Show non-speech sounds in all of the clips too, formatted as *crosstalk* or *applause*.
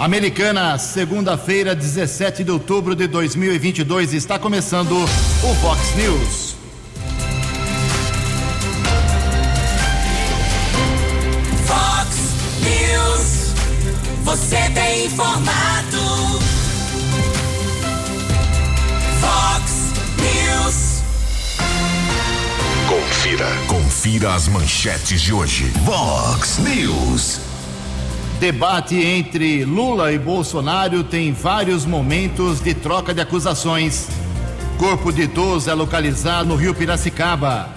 Americana, segunda-feira, 17 de outubro de 2022, está começando o Fox News. Fox News, você tem informado. Fox News. Confira, confira as manchetes de hoje. Vox News. Debate entre Lula e Bolsonaro tem vários momentos de troca de acusações. Corpo de idoso é localizado no Rio Piracicaba.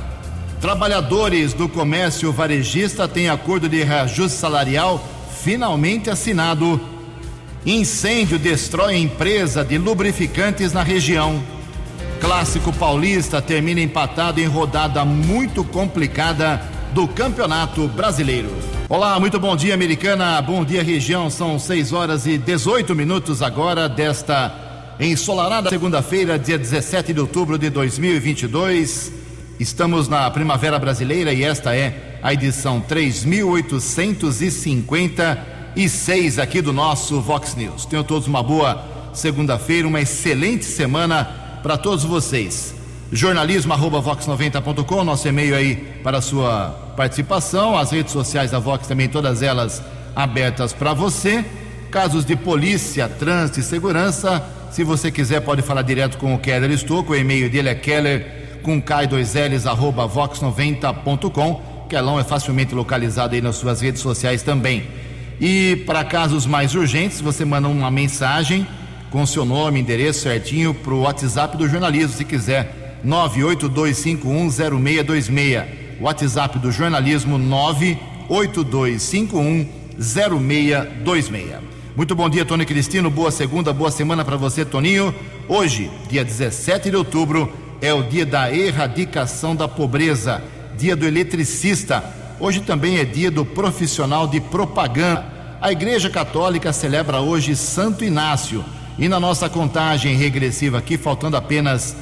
Trabalhadores do comércio varejista têm acordo de reajuste salarial finalmente assinado. Incêndio destrói empresa de lubrificantes na região. Clássico paulista termina empatado em rodada muito complicada do Campeonato Brasileiro. Olá, muito bom dia, americana. Bom dia, região. São 6 horas e 18 minutos agora desta ensolarada segunda-feira, dia 17 de outubro de 2022. Estamos na Primavera Brasileira e esta é a edição 3856 aqui do nosso Vox News. Tenham todos uma boa segunda-feira, uma excelente semana para todos vocês jornalismo@vox90.com, nosso e-mail aí para sua participação, as redes sociais da Vox também todas elas abertas para você. Casos de polícia, trânsito e segurança, se você quiser pode falar direto com o Keller Estouco, o e-mail dele é keller com k2ls arroba vox90.com. Kelão é facilmente localizado aí nas suas redes sociais também. E para casos mais urgentes, você manda uma mensagem com seu nome, endereço certinho para o WhatsApp do jornalismo, se quiser 982510626. WhatsApp do jornalismo 982510626. Muito bom dia, Tony Cristino. Boa segunda, boa semana para você, Toninho. Hoje, dia 17 de outubro, é o dia da erradicação da pobreza, dia do eletricista. Hoje também é dia do profissional de propaganda. A Igreja Católica celebra hoje Santo Inácio. E na nossa contagem regressiva aqui, faltando apenas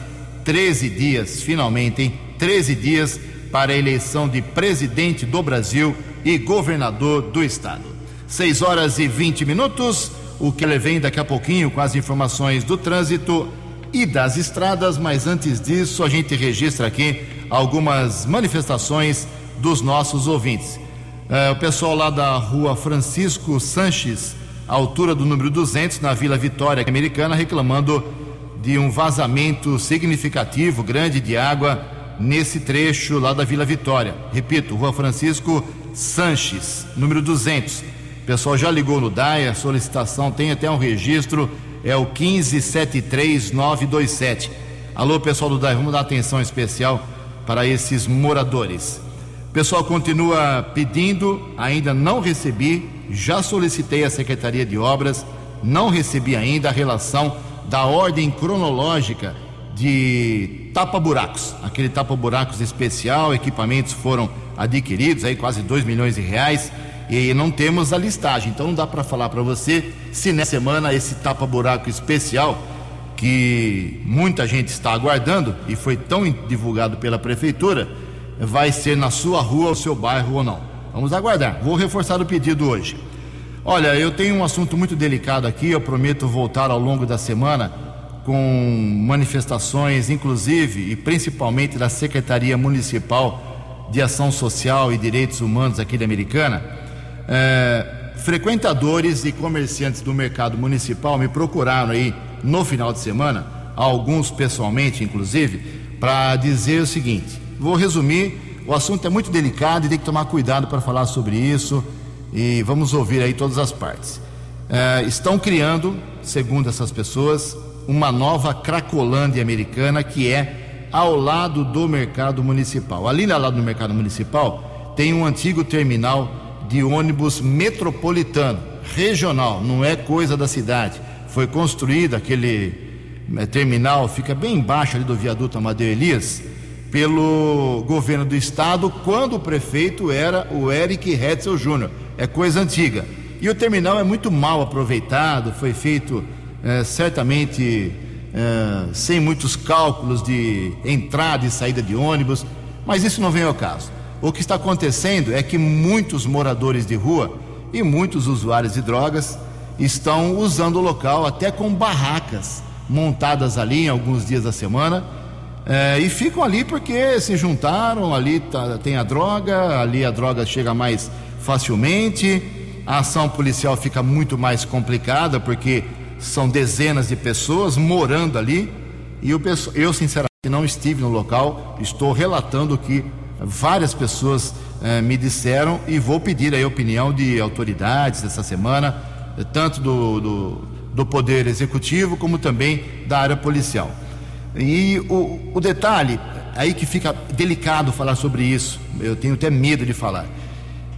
13 dias, finalmente, hein? 13 dias para a eleição de presidente do Brasil e governador do estado. 6 horas e 20 minutos. O que ele vem daqui a pouquinho com as informações do trânsito e das estradas, mas antes disso, a gente registra aqui algumas manifestações dos nossos ouvintes. É, o pessoal lá da rua Francisco Sanches, altura do número 200, na Vila Vitória Americana, reclamando de um vazamento significativo, grande de água nesse trecho lá da Vila Vitória. Repito, Rua Francisco Sanches, número 200. O pessoal já ligou no DAE, a solicitação tem até um registro, é o 1573927. Alô, pessoal do DAE, vamos dar atenção especial para esses moradores. O pessoal continua pedindo, ainda não recebi, já solicitei à Secretaria de Obras, não recebi ainda a relação da ordem cronológica de tapa-buracos. Aquele tapa-buracos especial, equipamentos foram adquiridos, aí quase 2 milhões de reais, e não temos a listagem. Então não dá para falar para você se nessa semana esse tapa-buraco especial, que muita gente está aguardando e foi tão divulgado pela prefeitura, vai ser na sua rua, ou seu bairro ou não. Vamos aguardar. Vou reforçar o pedido hoje. Olha, eu tenho um assunto muito delicado aqui, eu prometo voltar ao longo da semana com manifestações, inclusive e principalmente da Secretaria Municipal de Ação Social e Direitos Humanos aqui da Americana. É, frequentadores e comerciantes do mercado municipal me procuraram aí no final de semana, alguns pessoalmente, inclusive, para dizer o seguinte: vou resumir, o assunto é muito delicado e tem que tomar cuidado para falar sobre isso e vamos ouvir aí todas as partes. É, estão criando, segundo essas pessoas, uma nova Cracolândia americana que é ao lado do mercado municipal. Ali ao lado do mercado municipal tem um antigo terminal de ônibus metropolitano, regional, não é coisa da cidade. Foi construído aquele é, terminal, fica bem embaixo ali do viaduto Amadeu Elias, pelo governo do estado, quando o prefeito era o Eric Hetzel Júnior é coisa antiga. E o terminal é muito mal aproveitado, foi feito é, certamente é, sem muitos cálculos de entrada e saída de ônibus, mas isso não vem ao caso. O que está acontecendo é que muitos moradores de rua e muitos usuários de drogas estão usando o local até com barracas montadas ali em alguns dias da semana é, e ficam ali porque se juntaram, ali tá, tem a droga, ali a droga chega mais facilmente, a ação policial fica muito mais complicada porque são dezenas de pessoas morando ali e eu, eu sinceramente não estive no local, estou relatando que várias pessoas eh, me disseram e vou pedir a opinião de autoridades essa semana, tanto do, do, do Poder Executivo como também da área policial. E o, o detalhe, aí que fica delicado falar sobre isso, eu tenho até medo de falar.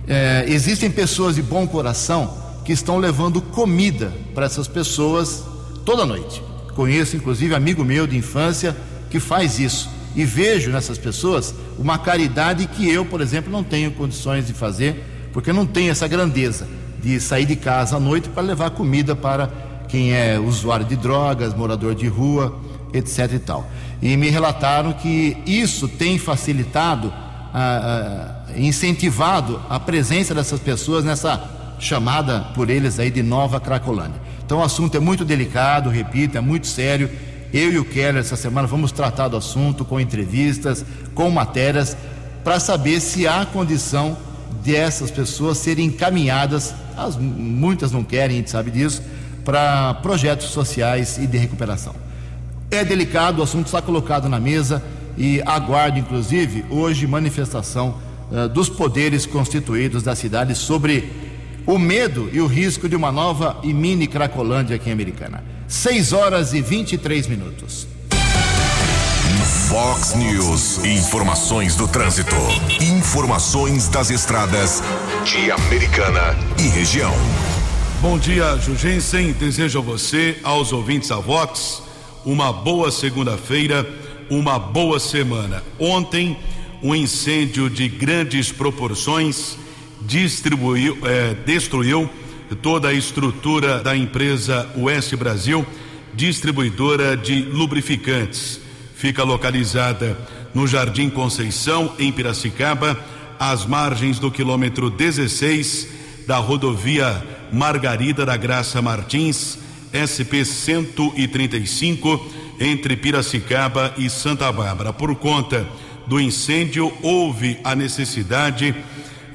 É, existem pessoas de bom coração que estão levando comida para essas pessoas toda noite. Conheço, inclusive, amigo meu de infância que faz isso. E vejo nessas pessoas uma caridade que eu, por exemplo, não tenho condições de fazer, porque não tenho essa grandeza de sair de casa à noite para levar comida para quem é usuário de drogas, morador de rua etc e tal. E me relataram que isso tem facilitado, ah, ah, incentivado a presença dessas pessoas nessa chamada por eles aí de Nova Cracolândia. Então o assunto é muito delicado, repito, é muito sério. Eu e o Keller essa semana vamos tratar do assunto com entrevistas, com matérias, para saber se há condição dessas pessoas serem encaminhadas, as, muitas não querem, a gente sabe disso, para projetos sociais e de recuperação. É delicado, o assunto está colocado na mesa e aguardo, inclusive, hoje manifestação uh, dos poderes constituídos da cidade sobre o medo e o risco de uma nova e mini Cracolândia aqui em Americana. 6 horas e 23 minutos. Fox News. Informações do trânsito. Informações das estradas de Americana e região. Bom dia, Jugensen. Desejo a você, aos ouvintes da Vox uma boa segunda-feira, uma boa semana. Ontem, um incêndio de grandes proporções distribuiu, é, destruiu toda a estrutura da empresa Oeste Brasil, distribuidora de lubrificantes. Fica localizada no Jardim Conceição, em Piracicaba, às margens do quilômetro 16 da rodovia Margarida da Graça Martins SP 135 entre Piracicaba e Santa Bárbara. Por conta do incêndio, houve a necessidade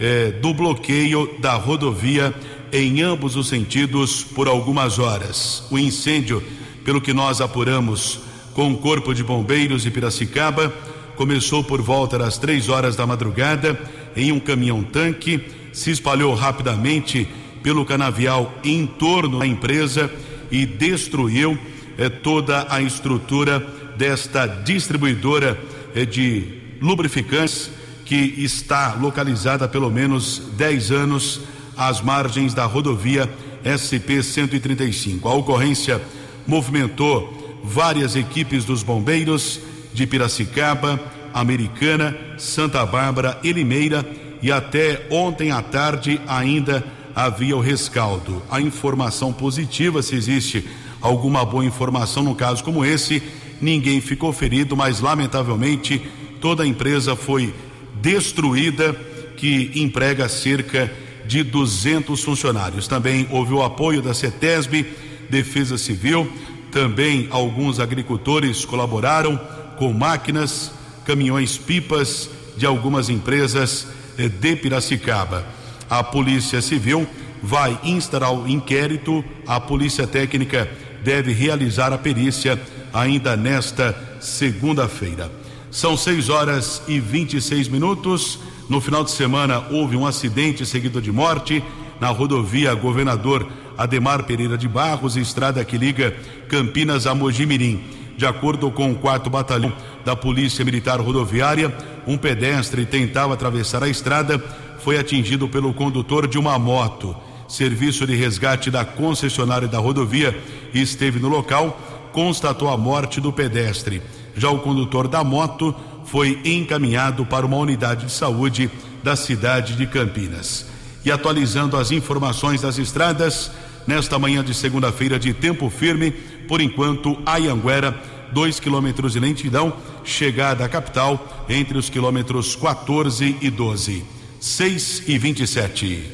eh, do bloqueio da rodovia em ambos os sentidos por algumas horas. O incêndio, pelo que nós apuramos com o Corpo de Bombeiros de Piracicaba, começou por volta das três horas da madrugada em um caminhão-tanque, se espalhou rapidamente pelo canavial em torno da empresa e destruiu eh, toda a estrutura desta distribuidora eh, de lubrificantes que está localizada há pelo menos 10 anos às margens da rodovia SP 135. A ocorrência movimentou várias equipes dos bombeiros de Piracicaba, Americana, Santa Bárbara e Limeira e até ontem à tarde ainda havia o rescaldo. A informação positiva, se existe alguma boa informação no caso como esse, ninguém ficou ferido, mas lamentavelmente toda a empresa foi destruída, que emprega cerca de 200 funcionários. Também houve o apoio da CETESB, Defesa Civil, também alguns agricultores colaboraram com máquinas, caminhões pipas de algumas empresas eh, de Piracicaba. A Polícia Civil vai instaurar o inquérito, a Polícia Técnica deve realizar a perícia ainda nesta segunda-feira. São 6 horas e 26 minutos. No final de semana houve um acidente seguido de morte na rodovia Governador Ademar Pereira de Barros, estrada que liga Campinas a Mojimirim. De acordo com o quarto batalhão da Polícia Militar Rodoviária, um pedestre tentava atravessar a estrada foi atingido pelo condutor de uma moto. Serviço de resgate da concessionária da rodovia esteve no local, constatou a morte do pedestre. Já o condutor da moto foi encaminhado para uma unidade de saúde da cidade de Campinas. E atualizando as informações das estradas, nesta manhã de segunda-feira de tempo firme, por enquanto, Ayanguera, 2 quilômetros de lentidão, chegada à capital entre os quilômetros 14 e 12. 6 e 27.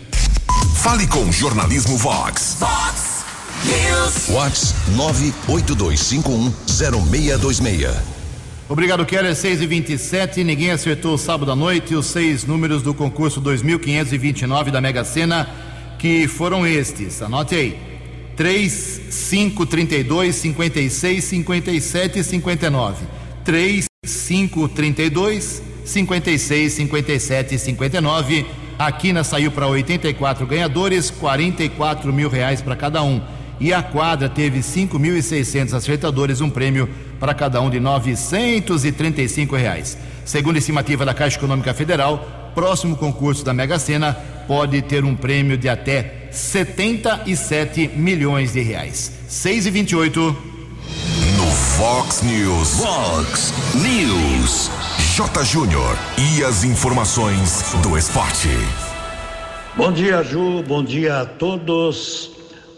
Fale com Jornalismo Vox. Vox Whats 982510626. Obrigado, Keller. 6 e 27 Ninguém acertou sábado à noite os seis números do concurso 2529 da Mega Sena, que foram estes. Anote aí: 3, 5, 32, 56, 57 e 59. 3, 5, 32, 56, 57 e 59. A Quina saiu para 84 ganhadores, 44 mil reais para cada um. E a quadra teve 5.600 acertadores, um prêmio para cada um de 935 reais. Segundo a estimativa da Caixa Econômica Federal, próximo concurso da Mega Sena pode ter um prêmio de até 77 milhões de reais. 6 e 28 No Fox News. Fox News. J. Júnior. E as informações do esporte. Bom dia, Ju. Bom dia a todos.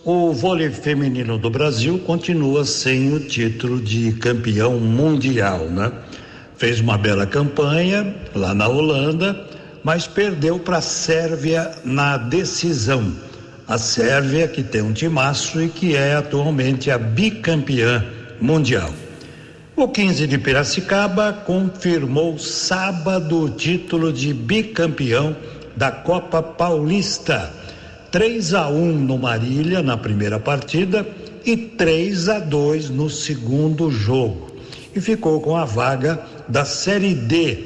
O vôlei feminino do Brasil continua sem o título de campeão mundial, né? Fez uma bela campanha lá na Holanda, mas perdeu para a Sérvia na decisão. A Sérvia, que tem um timaço e que é atualmente a bicampeã mundial. O 15 de Piracicaba confirmou sábado o título de bicampeão da Copa Paulista. 3 a 1 no Marília na primeira partida e 3 a 2 no segundo jogo. E ficou com a vaga da Série D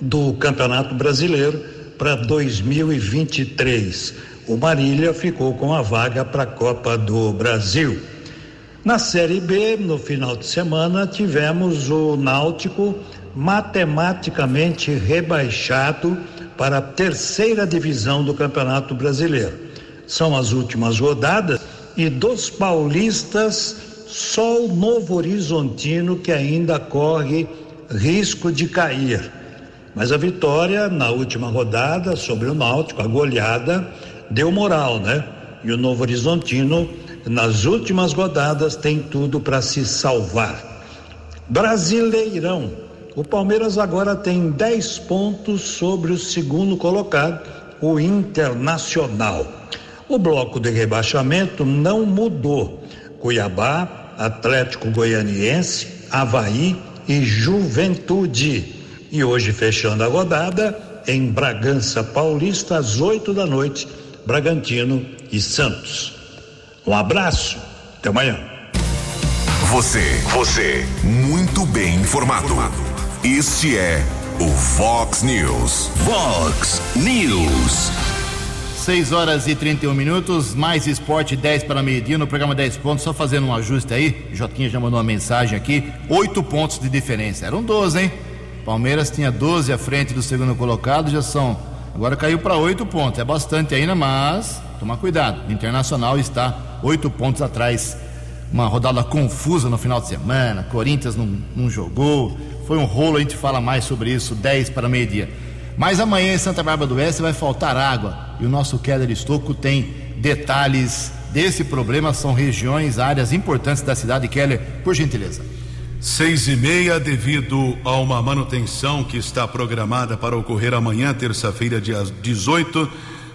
do Campeonato Brasileiro para 2023. O Marília ficou com a vaga para a Copa do Brasil. Na Série B, no final de semana, tivemos o Náutico matematicamente rebaixado para a terceira divisão do Campeonato Brasileiro. São as últimas rodadas e dos paulistas, só o Novo Horizontino que ainda corre risco de cair. Mas a vitória na última rodada sobre o Náutico, a goleada, deu moral, né? E o Novo Horizontino nas últimas rodadas tem tudo para se salvar. Brasileirão. O Palmeiras agora tem 10 pontos sobre o segundo colocado, o Internacional. O bloco de rebaixamento não mudou. Cuiabá, Atlético Goianiense, Havaí e Juventude. E hoje, fechando a rodada, em Bragança Paulista, às 8 da noite, Bragantino e Santos. Um abraço, até amanhã. Você, você, muito bem informado. Este é o Fox News. Fox News. 6 horas e 31 minutos, mais esporte 10 para meio-dia no programa 10 pontos, só fazendo um ajuste aí. Jotinha já mandou uma mensagem aqui: 8 pontos de diferença. Eram 12, hein? Palmeiras tinha 12 à frente do segundo colocado, já são. Agora caiu para 8 pontos. É bastante ainda, mas toma cuidado. O Internacional está 8 pontos atrás. Uma rodada confusa no final de semana. Corinthians não, não jogou. Foi um rolo, a gente fala mais sobre isso, 10 para meio-dia. Mas amanhã em Santa Bárbara do Oeste vai faltar água e o nosso Keller Estocco tem detalhes desse problema. São regiões, áreas importantes da cidade. Keller, por gentileza. Seis e meia, devido a uma manutenção que está programada para ocorrer amanhã, terça-feira, dia 18,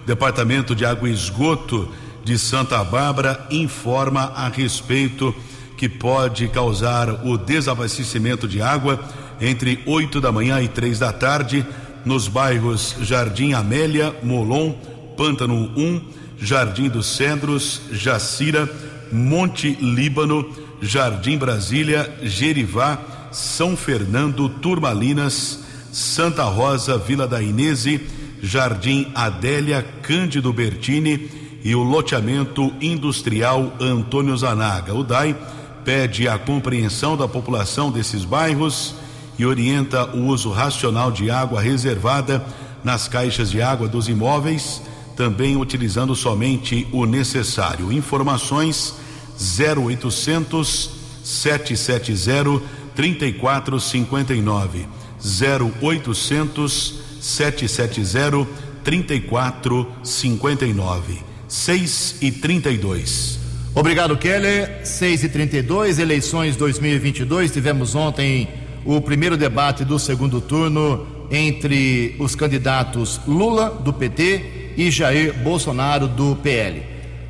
Departamento de Água e Esgoto de Santa Bárbara informa a respeito que pode causar o desabastecimento de água entre 8 da manhã e três da tarde nos bairros Jardim Amélia, Molon, Pântano 1, Jardim dos Cedros, Jacira, Monte Líbano, Jardim Brasília, Gerivá, São Fernando, Turmalinas, Santa Rosa, Vila da Inese, Jardim Adélia, Cândido Bertini e o loteamento industrial Antônio Zanaga. O DAI pede a compreensão da população desses bairros e orienta o uso racional de água reservada nas caixas de água dos imóveis, também utilizando somente o necessário. Informações 0800 770 3459 0800 770 3459 6 e 32 Obrigado, Keller. 6 e 32 eleições 2022. Tivemos ontem o primeiro debate do segundo turno entre os candidatos Lula, do PT, e Jair Bolsonaro, do PL.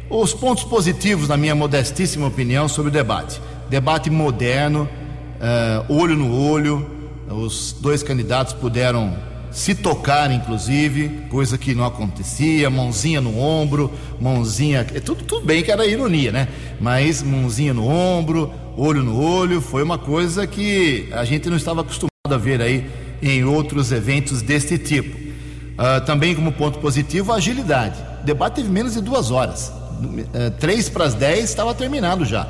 Os pontos positivos, na minha modestíssima opinião, sobre o debate. Debate moderno, uh, olho no olho, os dois candidatos puderam se tocar, inclusive, coisa que não acontecia, mãozinha no ombro, mãozinha. É tudo, tudo bem que era ironia, né? Mas mãozinha no ombro, olho no olho, foi uma coisa que a gente não estava acostumado a ver aí em outros eventos deste tipo. Uh, também, como ponto positivo, a agilidade. O debate teve menos de duas horas. Uh, três para as dez estava terminado já.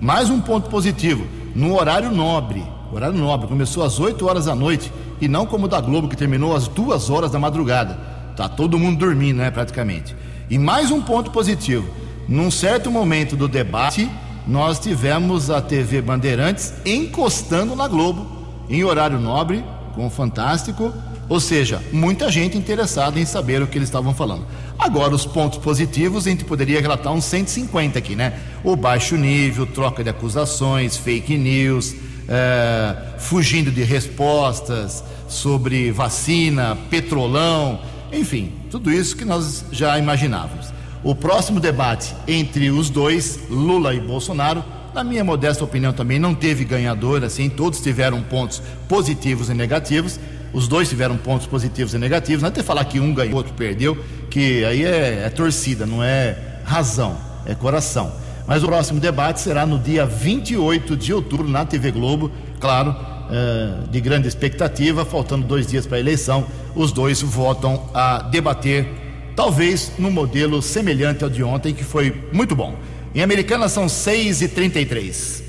Mais um ponto positivo, no horário nobre. Horário nobre, começou às 8 horas da noite e não como o da Globo, que terminou às duas horas da madrugada. Tá todo mundo dormindo, né, praticamente. E mais um ponto positivo: num certo momento do debate, nós tivemos a TV Bandeirantes encostando na Globo, em horário nobre, com o Fantástico, ou seja, muita gente interessada em saber o que eles estavam falando. Agora, os pontos positivos, a gente poderia relatar uns 150 aqui, né? O baixo nível, troca de acusações, fake news, é, fugindo de respostas sobre vacina, petrolão, enfim, tudo isso que nós já imaginávamos. O próximo debate entre os dois, Lula e Bolsonaro, na minha modesta opinião também não teve ganhador, assim, todos tiveram pontos positivos e negativos. Os dois tiveram pontos positivos e negativos. Não é ter falar que um ganhou, outro perdeu, que aí é, é torcida, não é razão, é coração. Mas o próximo debate será no dia 28 de outubro na TV Globo, claro, é, de grande expectativa, faltando dois dias para a eleição. Os dois votam a debater, talvez num modelo semelhante ao de ontem, que foi muito bom. Em Americana são 6 e 33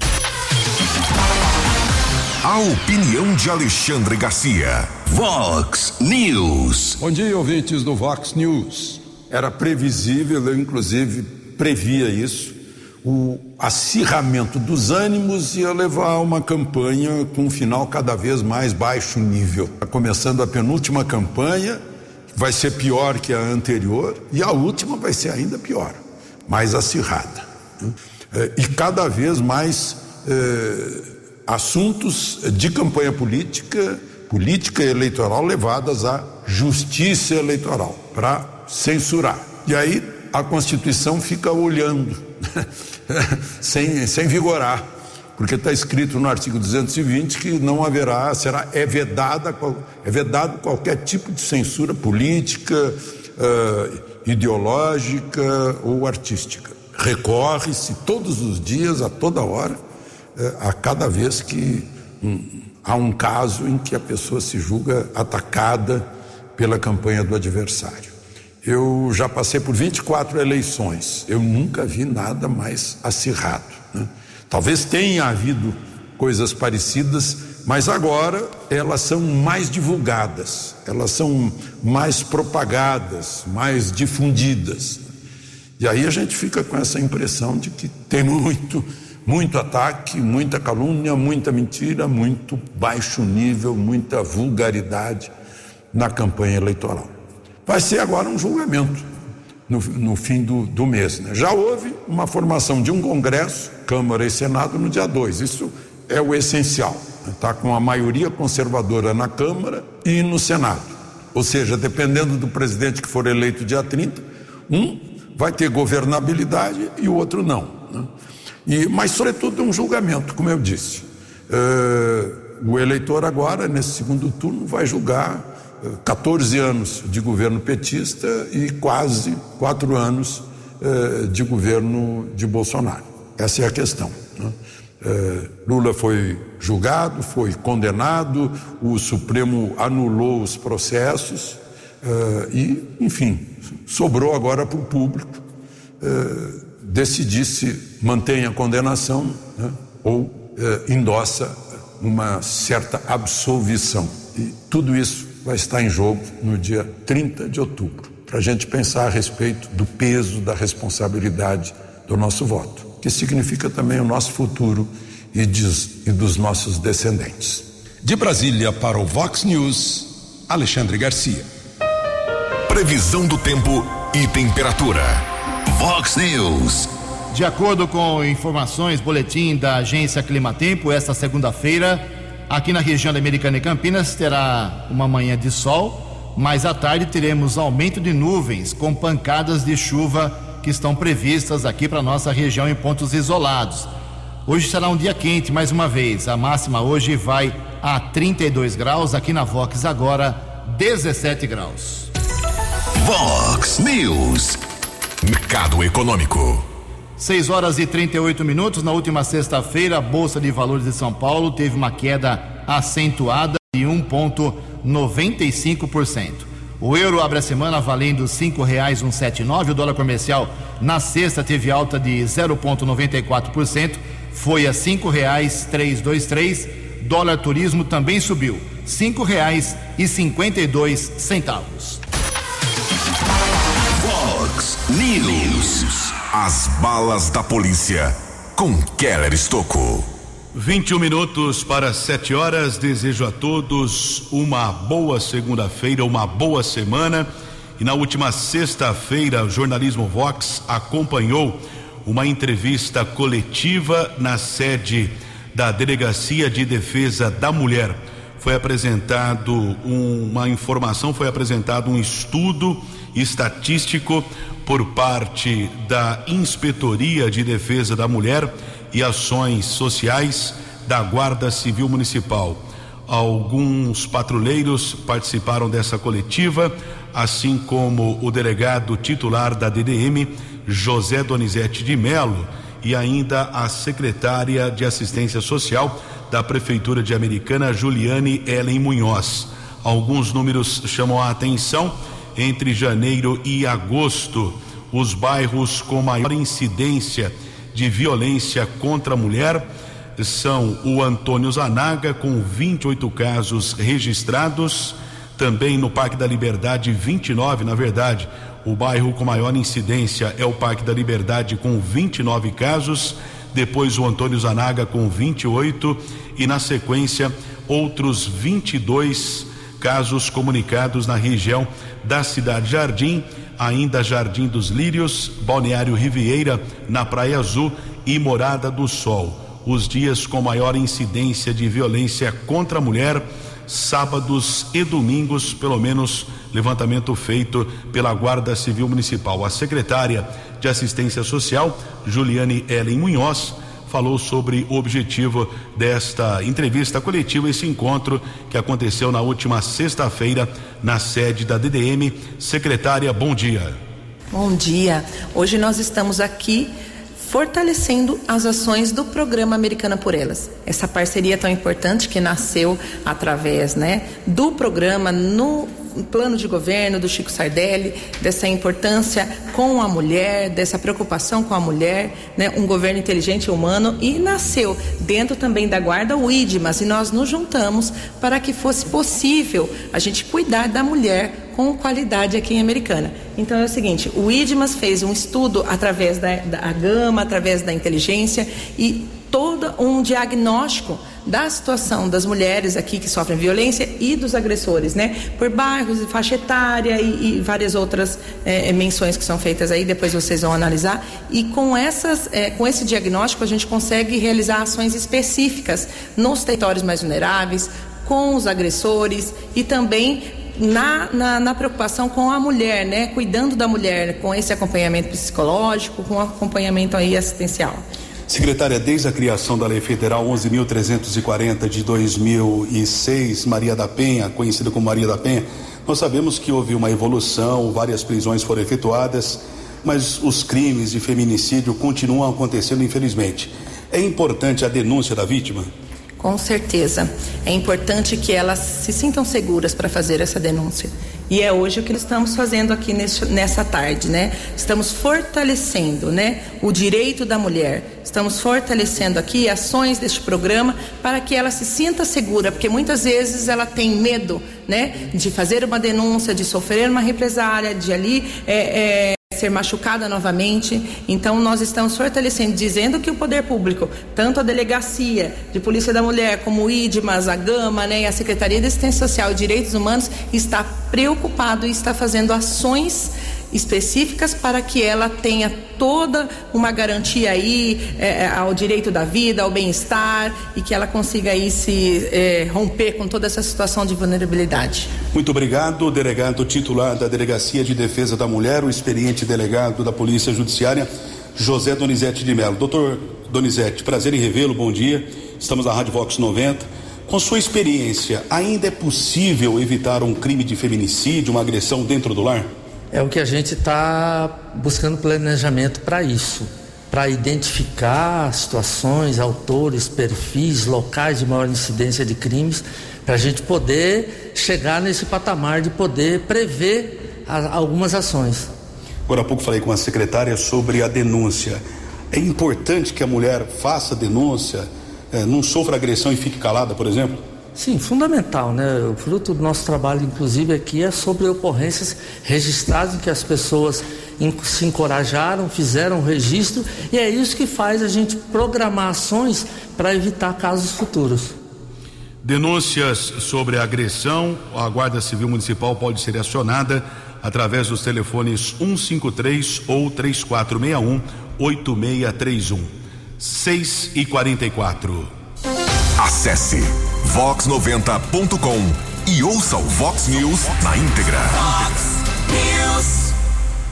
A opinião de Alexandre Garcia. Vox News. Bom dia, ouvintes do Vox News. Era previsível, eu inclusive previa isso o acirramento dos ânimos ia levar a uma campanha com um final cada vez mais baixo nível. Está começando a penúltima campanha, vai ser pior que a anterior, e a última vai ser ainda pior, mais acirrada. Né? É, e cada vez mais é, assuntos de campanha política, política eleitoral levadas à justiça eleitoral para censurar. E aí a Constituição fica olhando *laughs* sem, sem vigorar, porque está escrito no artigo 220 que não haverá, será, é, vedada, é vedado qualquer tipo de censura política, uh, ideológica ou artística. Recorre-se todos os dias, a toda hora, uh, a cada vez que um, há um caso em que a pessoa se julga atacada pela campanha do adversário. Eu já passei por 24 eleições, eu nunca vi nada mais acirrado. Né? Talvez tenha havido coisas parecidas, mas agora elas são mais divulgadas, elas são mais propagadas, mais difundidas. E aí a gente fica com essa impressão de que tem muito, muito ataque, muita calúnia, muita mentira, muito baixo nível, muita vulgaridade na campanha eleitoral vai ser agora um julgamento no, no fim do, do mês. Né? Já houve uma formação de um Congresso, Câmara e Senado, no dia 2. Isso é o essencial. Está né? com a maioria conservadora na Câmara e no Senado. Ou seja, dependendo do presidente que for eleito dia 30, um vai ter governabilidade e o outro não. Né? E, mas, sobretudo, um julgamento, como eu disse. Uh, o eleitor agora, nesse segundo turno, vai julgar 14 anos de governo petista e quase quatro anos eh, de governo de Bolsonaro. Essa é a questão. Né? Eh, Lula foi julgado, foi condenado, o Supremo anulou os processos eh, e, enfim, sobrou agora para o público decidir se mantém a condenação né? ou endossa uma certa absolvição. E tudo isso vai estar em jogo no dia 30 de outubro, para a gente pensar a respeito do peso da responsabilidade do nosso voto, que significa também o nosso futuro e, diz, e dos nossos descendentes. De Brasília para o Vox News, Alexandre Garcia. Previsão do tempo e temperatura. Vox News. De acordo com informações, boletim da agência Climatempo, esta segunda-feira Aqui na região da Americana e Campinas terá uma manhã de sol, mas à tarde teremos aumento de nuvens com pancadas de chuva que estão previstas aqui para nossa região em pontos isolados. Hoje será um dia quente mais uma vez. A máxima hoje vai a 32 graus, aqui na Vox agora 17 graus. Vox News. Mercado Econômico. 6 horas e 38 minutos. Na última sexta-feira, a Bolsa de Valores de São Paulo teve uma queda acentuada de 1,95%. O euro abre a semana valendo R$ 5,179. O dólar comercial na sexta teve alta de 0,94%, foi a R$ 5,323. Dólar turismo também subiu, R$ 5,52. Vox News. As balas da polícia com Keller Estocou. 21 minutos para 7 horas. Desejo a todos uma boa segunda-feira, uma boa semana. E na última sexta-feira, o Jornalismo Vox acompanhou uma entrevista coletiva na sede da Delegacia de Defesa da Mulher. Foi apresentado um, uma informação, foi apresentado um estudo estatístico por parte da Inspetoria de Defesa da Mulher e Ações Sociais da Guarda Civil Municipal. Alguns patrulheiros participaram dessa coletiva, assim como o delegado titular da DDM, José Donizete de Melo, e ainda a secretária de Assistência Social da Prefeitura de Americana, Juliane Ellen Munhoz. Alguns números chamam a atenção. Entre janeiro e agosto, os bairros com maior incidência de violência contra a mulher são o Antônio Zanaga, com 28 casos registrados, também no Parque da Liberdade, 29, na verdade. O bairro com maior incidência é o Parque da Liberdade, com 29 casos. Depois o Antônio Zanaga, com 28. E na sequência, outros 22 casos comunicados na região da Cidade Jardim, ainda Jardim dos Lírios, Balneário Riviera, na Praia Azul e Morada do Sol. Os dias com maior incidência de violência contra a mulher, sábados e domingos, pelo menos levantamento feito pela Guarda Civil Municipal. A secretária de Assistência Social, Juliane Ellen Munhoz, falou sobre o objetivo desta entrevista coletiva, esse encontro que aconteceu na última sexta-feira na sede da DDM. Secretária, bom dia. Bom dia. Hoje nós estamos aqui fortalecendo as ações do programa Americana por Elas. Essa parceria tão importante que nasceu através, né, do programa no plano de governo do Chico Sardelli, dessa importância com a mulher, dessa preocupação com a mulher, né, um governo inteligente e humano, e nasceu dentro também da guarda o IDMAS, e nós nos juntamos para que fosse possível a gente cuidar da mulher com qualidade aqui em Americana. Então é o seguinte, o IDMAS fez um estudo através da, da gama, através da inteligência e todo um diagnóstico da situação das mulheres aqui que sofrem violência e dos agressores, né? Por bairros, faixa etária e, e várias outras é, menções que são feitas aí, depois vocês vão analisar. E com, essas, é, com esse diagnóstico a gente consegue realizar ações específicas nos territórios mais vulneráveis, com os agressores e também na, na, na, preocupação com a mulher, né? Cuidando da mulher, com esse acompanhamento psicológico, com acompanhamento aí assistencial. Secretária, desde a criação da Lei Federal 11.340 de 2006, Maria da Penha, conhecida como Maria da Penha, nós sabemos que houve uma evolução, várias prisões foram efetuadas, mas os crimes de feminicídio continuam acontecendo, infelizmente. É importante a denúncia da vítima? Com certeza. É importante que elas se sintam seguras para fazer essa denúncia. E é hoje o que estamos fazendo aqui nesse, nessa tarde, né? Estamos fortalecendo, né, o direito da mulher. Estamos fortalecendo aqui ações deste programa para que ela se sinta segura, porque muitas vezes ela tem medo, né, de fazer uma denúncia, de sofrer uma represália, de ali é, é ser machucada novamente. Então, nós estamos fortalecendo, dizendo que o poder público, tanto a delegacia de polícia da mulher, como o IDMAS, a Gama, né, e a Secretaria de Assistência Social e Direitos Humanos, está preocupado e está fazendo ações específicas para que ela tenha toda uma garantia aí é, ao direito da vida, ao bem-estar e que ela consiga aí se é, romper com toda essa situação de vulnerabilidade. Muito obrigado, delegado titular da Delegacia de Defesa da Mulher, o experiente delegado da Polícia Judiciária, José Donizete de Mello. Doutor Donizete, prazer em revê-lo, bom dia. Estamos na Rádio Vox 90. Com sua experiência, ainda é possível evitar um crime de feminicídio, uma agressão dentro do lar? É o que a gente está buscando planejamento para isso, para identificar situações, autores, perfis, locais de maior incidência de crimes, para a gente poder chegar nesse patamar de poder prever a, algumas ações. Agora há pouco falei com a secretária sobre a denúncia. É importante que a mulher faça denúncia, é, não sofra agressão e fique calada, por exemplo? Sim, fundamental, né? O fruto do nosso trabalho, inclusive, aqui é sobre ocorrências registradas em que as pessoas se encorajaram, fizeram o registro e é isso que faz a gente programar ações para evitar casos futuros. Denúncias sobre agressão, a Guarda Civil Municipal pode ser acionada através dos telefones 153 ou 3461 8631. 6 e 44. Acesse vox90.com e ouça o Vox News na íntegra. Vox News.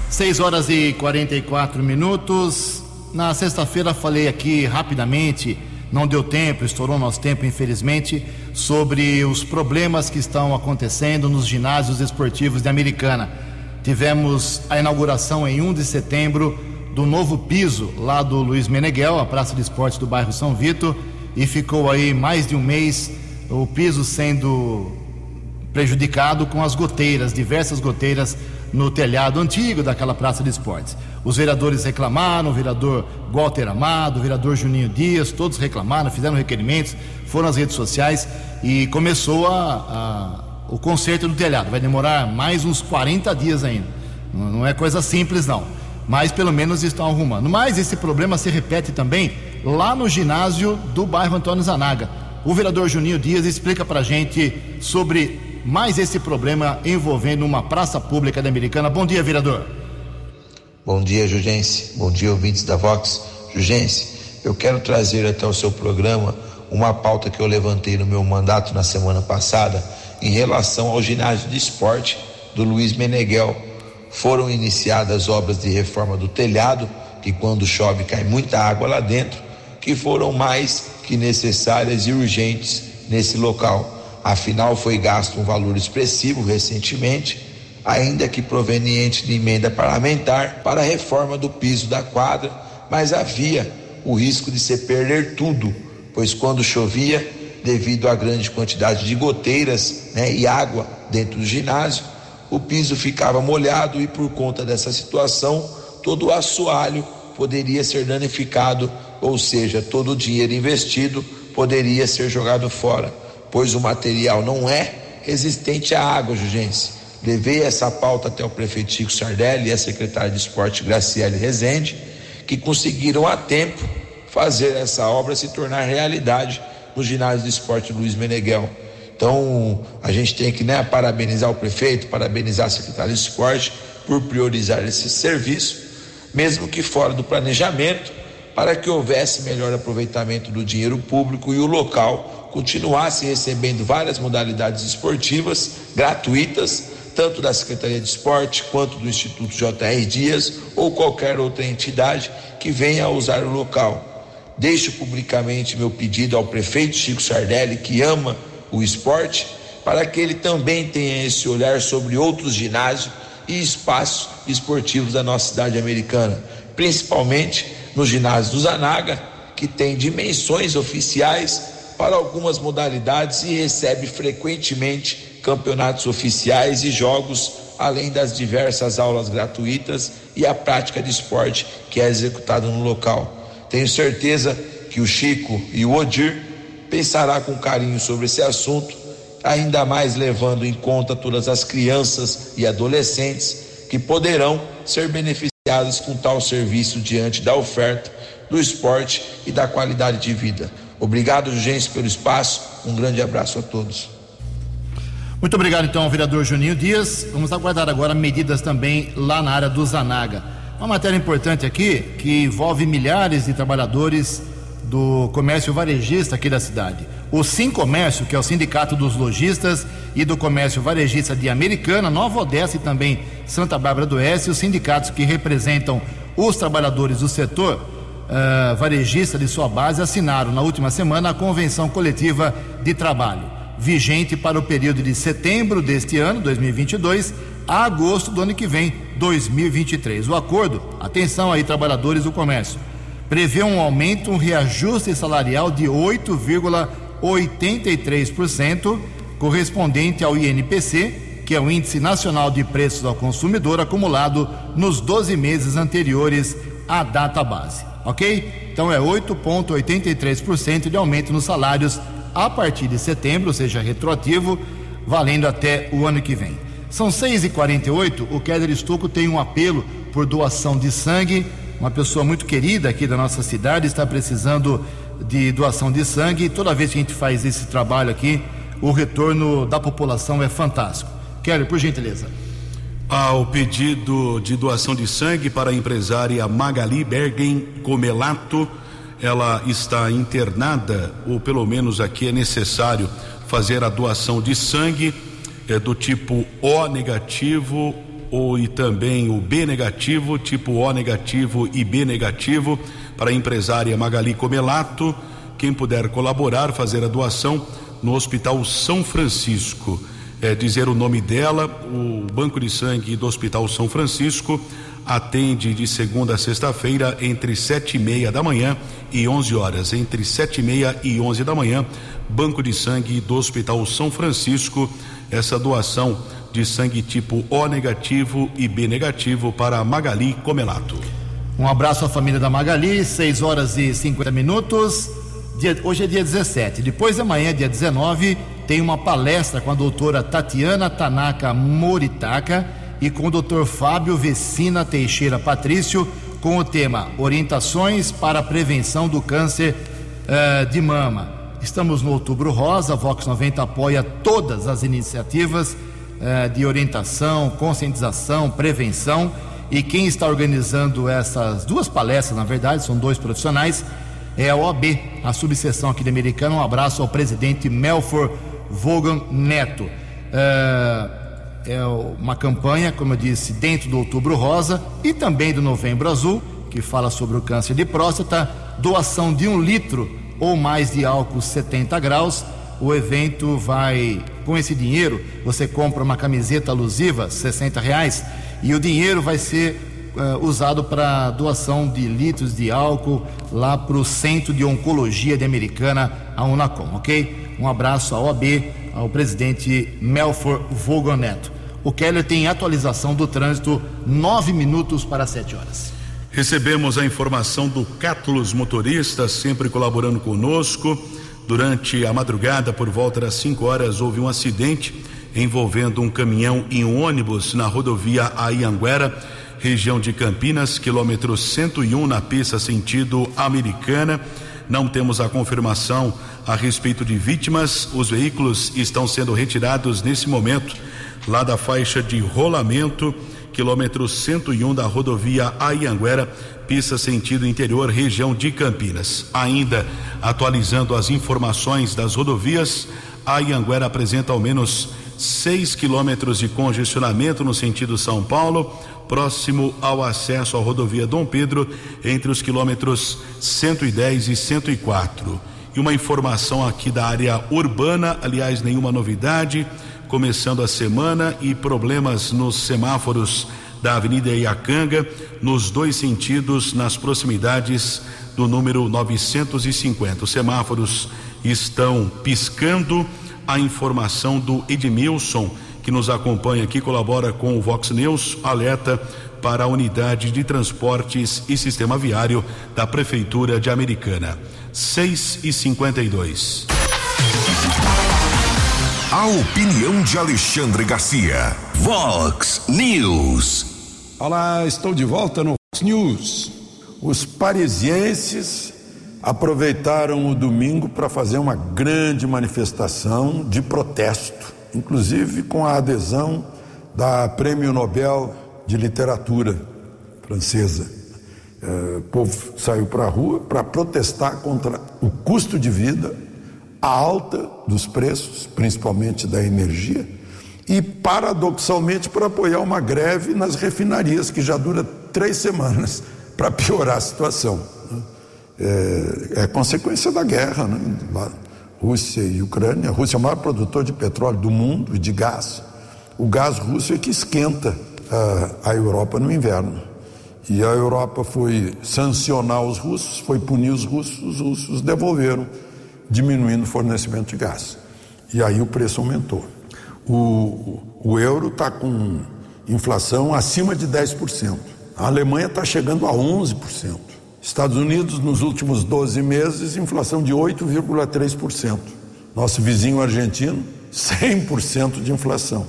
6 horas e 44 minutos. Na sexta-feira falei aqui rapidamente, não deu tempo, estourou nosso tempo, infelizmente, sobre os problemas que estão acontecendo nos ginásios esportivos de Americana. Tivemos a inauguração em 1 de setembro do novo piso lá do Luiz Meneghel, a Praça de Esportes do bairro São Vito, e ficou aí mais de um mês o piso sendo prejudicado com as goteiras, diversas goteiras no telhado antigo daquela praça de esportes. Os vereadores reclamaram, o vereador Walter Amado, o vereador Juninho Dias, todos reclamaram, fizeram requerimentos, foram às redes sociais e começou a, a, o conserto do telhado. Vai demorar mais uns 40 dias ainda. Não, é coisa simples, não. Mas pelo menos estão arrumando. Mas esse problema se repete também lá no ginásio do bairro Antônio Zanaga. O vereador Juninho Dias explica para gente sobre mais esse problema envolvendo uma praça pública da Americana. Bom dia, vereador. Bom dia, Jugense. Bom dia, ouvintes da Vox. Jugense, eu quero trazer até o seu programa uma pauta que eu levantei no meu mandato na semana passada em relação ao ginásio de esporte do Luiz Meneghel. Foram iniciadas obras de reforma do telhado, que quando chove cai muita água lá dentro, que foram mais que necessárias e urgentes nesse local. Afinal, foi gasto um valor expressivo recentemente, ainda que proveniente de emenda parlamentar, para a reforma do piso da quadra, mas havia o risco de se perder tudo, pois quando chovia, devido à grande quantidade de goteiras né, e água dentro do ginásio, o piso ficava molhado e por conta dessa situação, todo o assoalho poderia ser danificado, ou seja, todo o dinheiro investido poderia ser jogado fora, pois o material não é resistente à água, Jugense. Levei essa pauta até o prefeito Chico Sardelli e a secretária de esporte Graciele Rezende, que conseguiram a tempo fazer essa obra se tornar realidade no ginásio de esporte Luiz Meneghel. Então, a gente tem que né, parabenizar o prefeito, parabenizar a secretária de esporte por priorizar esse serviço mesmo que fora do planejamento, para que houvesse melhor aproveitamento do dinheiro público e o local continuasse recebendo várias modalidades esportivas gratuitas, tanto da Secretaria de Esporte quanto do Instituto J.R. Dias ou qualquer outra entidade que venha a usar o local. Deixo publicamente meu pedido ao prefeito Chico Sardelli, que ama o esporte, para que ele também tenha esse olhar sobre outros ginásios e espaços esportivos da nossa cidade americana, principalmente no ginásio do Zanaga, que tem dimensões oficiais para algumas modalidades e recebe frequentemente campeonatos oficiais e jogos, além das diversas aulas gratuitas e a prática de esporte que é executada no local. Tenho certeza que o Chico e o Odir pensará com carinho sobre esse assunto ainda mais levando em conta todas as crianças e adolescentes que poderão ser beneficiadas com tal serviço diante da oferta do esporte e da qualidade de vida. Obrigado, gente, pelo espaço. Um grande abraço a todos. Muito obrigado, então, ao vereador Juninho Dias. Vamos aguardar agora medidas também lá na área do Zanaga. Uma matéria importante aqui que envolve milhares de trabalhadores do comércio varejista aqui da cidade. O Sim Comércio, que é o Sindicato dos Lojistas e do Comércio Varejista de Americana, Nova Odessa e também Santa Bárbara do Oeste, os sindicatos que representam os trabalhadores do setor uh, varejista de sua base, assinaram na última semana a Convenção Coletiva de Trabalho, vigente para o período de setembro deste ano, 2022, a agosto do ano que vem, 2023. O acordo, atenção aí, trabalhadores do comércio, prevê um aumento, um reajuste salarial de 8,83%, correspondente ao INPC, que é o Índice Nacional de Preços ao Consumidor, acumulado nos 12 meses anteriores à data base. Ok? Então é 8,83% de aumento nos salários a partir de setembro, ou seja, retroativo, valendo até o ano que vem. São 6h48, o Keller Estocco tem um apelo por doação de sangue uma pessoa muito querida aqui da nossa cidade, está precisando de doação de sangue toda vez que a gente faz esse trabalho aqui, o retorno da população é fantástico. Kelly, por gentileza. Ao pedido de doação de sangue para a empresária Magali Bergen Comelato, ela está internada, ou pelo menos aqui é necessário fazer a doação de sangue é do tipo O negativo ou e também o B negativo, tipo O negativo e B negativo, para a empresária Magali Comelato. Quem puder colaborar, fazer a doação no Hospital São Francisco. É, dizer o nome dela, o Banco de Sangue do Hospital São Francisco atende de segunda a sexta-feira entre sete e meia da manhã e onze horas. Entre sete e meia e onze da manhã, Banco de Sangue do Hospital São Francisco. Essa doação de sangue tipo O negativo e B negativo para Magali Comelato. Um abraço à família da Magali, 6 horas e 50 minutos. Dia, hoje é dia 17. Depois de amanhã, dia 19, tem uma palestra com a doutora Tatiana Tanaka Moritaka e com o doutor Fábio Vecina Teixeira Patrício, com o tema Orientações para a Prevenção do Câncer uh, de Mama. Estamos no Outubro Rosa, a Vox 90 apoia todas as iniciativas eh, de orientação, conscientização, prevenção. E quem está organizando essas duas palestras, na verdade, são dois profissionais, é a OAB, a subseção aqui da Americana. Um abraço ao presidente Melfor Vogan Neto. É, é uma campanha, como eu disse, dentro do Outubro Rosa e também do Novembro Azul, que fala sobre o câncer de próstata, doação de um litro ou mais de álcool 70 graus o evento vai, com esse dinheiro, você compra uma camiseta alusiva, 60 reais, e o dinheiro vai ser uh, usado para doação de litros de álcool lá para o Centro de Oncologia de Americana, a Unacom, ok? Um abraço à OAB, ao presidente Melfor Vogoneto. O Keller tem atualização do trânsito, nove minutos para sete horas. Recebemos a informação do Cátulos Motorista, sempre colaborando conosco. Durante a madrugada, por volta das 5 horas, houve um acidente envolvendo um caminhão e um ônibus na rodovia Aianguera, região de Campinas, quilômetro 101, na pista sentido americana. Não temos a confirmação a respeito de vítimas. Os veículos estão sendo retirados nesse momento lá da faixa de rolamento, quilômetro 101 da rodovia Aianguera, pista sentido interior, região de Campinas. Ainda atualizando as informações das rodovias, a Ianguera apresenta ao menos 6 quilômetros de congestionamento no sentido São Paulo, próximo ao acesso à rodovia Dom Pedro, entre os quilômetros 110 e 104. E uma informação aqui da área urbana, aliás, nenhuma novidade, começando a semana e problemas nos semáforos da Avenida Iacanga, nos dois sentidos, nas proximidades do número 950. Os semáforos estão piscando. A informação do Edmilson, que nos acompanha aqui, colabora com o Vox News, alerta para a unidade de transportes e sistema viário da Prefeitura de Americana. 6 e 52. A opinião de Alexandre Garcia. Vox News. Olá, estou de volta no Vox News. Os parisienses aproveitaram o domingo para fazer uma grande manifestação de protesto inclusive com a adesão da Prêmio Nobel de Literatura francesa. O povo saiu para a rua para protestar contra o custo de vida, a alta dos preços, principalmente da energia, e paradoxalmente para apoiar uma greve nas refinarias, que já dura três semanas, *laughs* para piorar a situação. É, é consequência da guerra, né? Rússia e Ucrânia. A Rússia é o maior produtor de petróleo do mundo e de gás. O gás russo é que esquenta a Europa no inverno. E a Europa foi sancionar os russos, foi punir os russos, os russos devolveram, diminuindo o fornecimento de gás. E aí o preço aumentou. O, o euro está com inflação acima de 10%. A Alemanha está chegando a 11%. Estados Unidos, nos últimos 12 meses, inflação de 8,3%. Nosso vizinho argentino, 100% de inflação.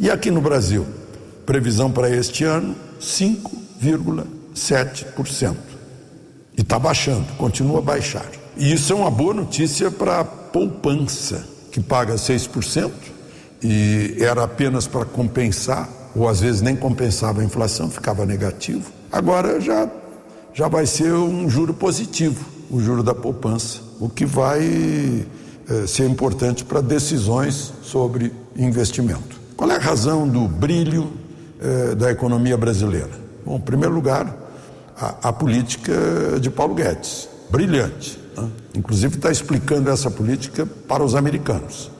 E aqui no Brasil, previsão para este ano, 5,7%. E está baixando, continua a baixar. E isso é uma boa notícia para a poupança, que paga 6% e era apenas para compensar, ou às vezes nem compensava a inflação, ficava negativo. Agora já já vai ser um juro positivo, o juro da poupança, o que vai é, ser importante para decisões sobre investimento. Qual é a razão do brilho é, da economia brasileira? Bom, em primeiro lugar, a, a política de Paulo Guedes, brilhante. Né? Inclusive está explicando essa política para os americanos.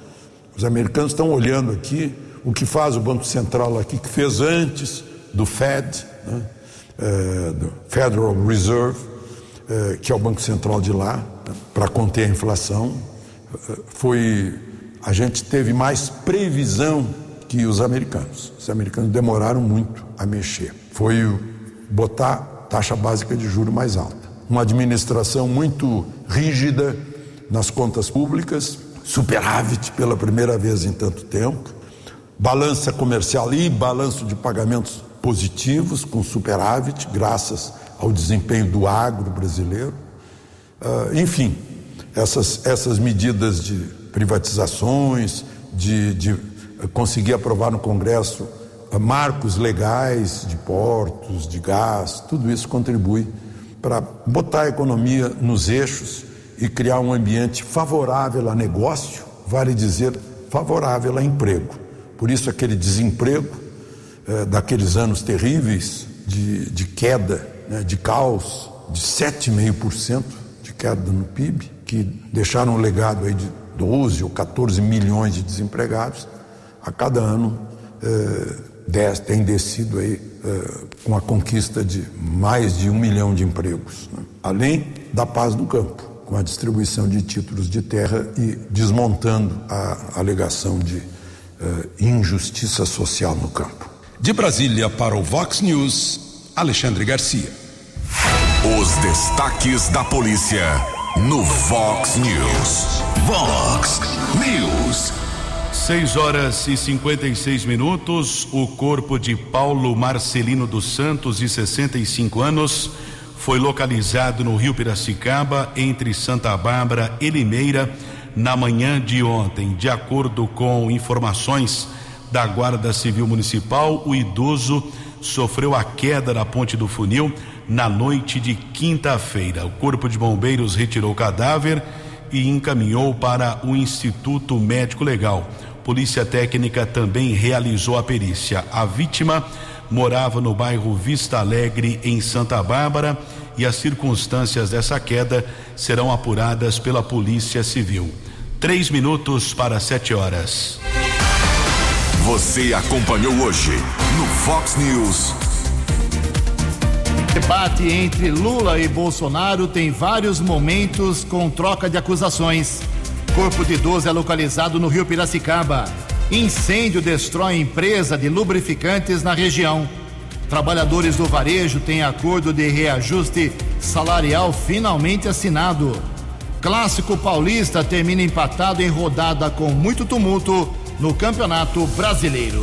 Os americanos estão olhando aqui o que faz o Banco Central aqui, que fez antes do Fed, né? Eh, do Federal Reserve, eh, que é o Banco Central de lá, para conter a inflação. Eh, foi a gente teve mais previsão que os americanos. Os americanos demoraram muito a mexer. Foi botar taxa básica de juro mais alta. Uma administração muito rígida nas contas públicas, superávit pela primeira vez em tanto tempo, balança comercial e balanço de pagamentos positivos, com superávit, graças ao desempenho do agro brasileiro. Uh, enfim, essas, essas medidas de privatizações, de, de conseguir aprovar no Congresso marcos legais de portos, de gás, tudo isso contribui para botar a economia nos eixos e criar um ambiente favorável a negócio, vale dizer, favorável a emprego. Por isso, aquele desemprego é, daqueles anos terríveis de, de queda, né, de caos, de 7,5% de queda no PIB, que deixaram um legado aí de 12 ou 14 milhões de desempregados, a cada ano é, tem descido aí é, com a conquista de mais de um milhão de empregos, né? além da paz do campo, com a distribuição de títulos de terra e desmontando a alegação de injustiça social no campo. De Brasília para o Vox News, Alexandre Garcia. Os destaques da polícia no Vox News. Vox News. 6 horas e 56 minutos. O corpo de Paulo Marcelino dos Santos, de 65 anos, foi localizado no Rio Piracicaba, entre Santa Bárbara e Limeira, na manhã de ontem. De acordo com informações da Guarda Civil Municipal, o idoso sofreu a queda na ponte do funil na noite de quinta-feira. O Corpo de Bombeiros retirou o cadáver e encaminhou para o Instituto Médico Legal. Polícia Técnica também realizou a perícia. A vítima morava no bairro Vista Alegre, em Santa Bárbara, e as circunstâncias dessa queda serão apuradas pela Polícia Civil. Três minutos para sete horas. Você acompanhou hoje no Fox News. Debate entre Lula e Bolsonaro tem vários momentos com troca de acusações. Corpo de idoso é localizado no Rio Piracicaba. Incêndio destrói empresa de lubrificantes na região. Trabalhadores do varejo têm acordo de reajuste salarial finalmente assinado. Clássico paulista termina empatado em rodada com muito tumulto no Campeonato Brasileiro.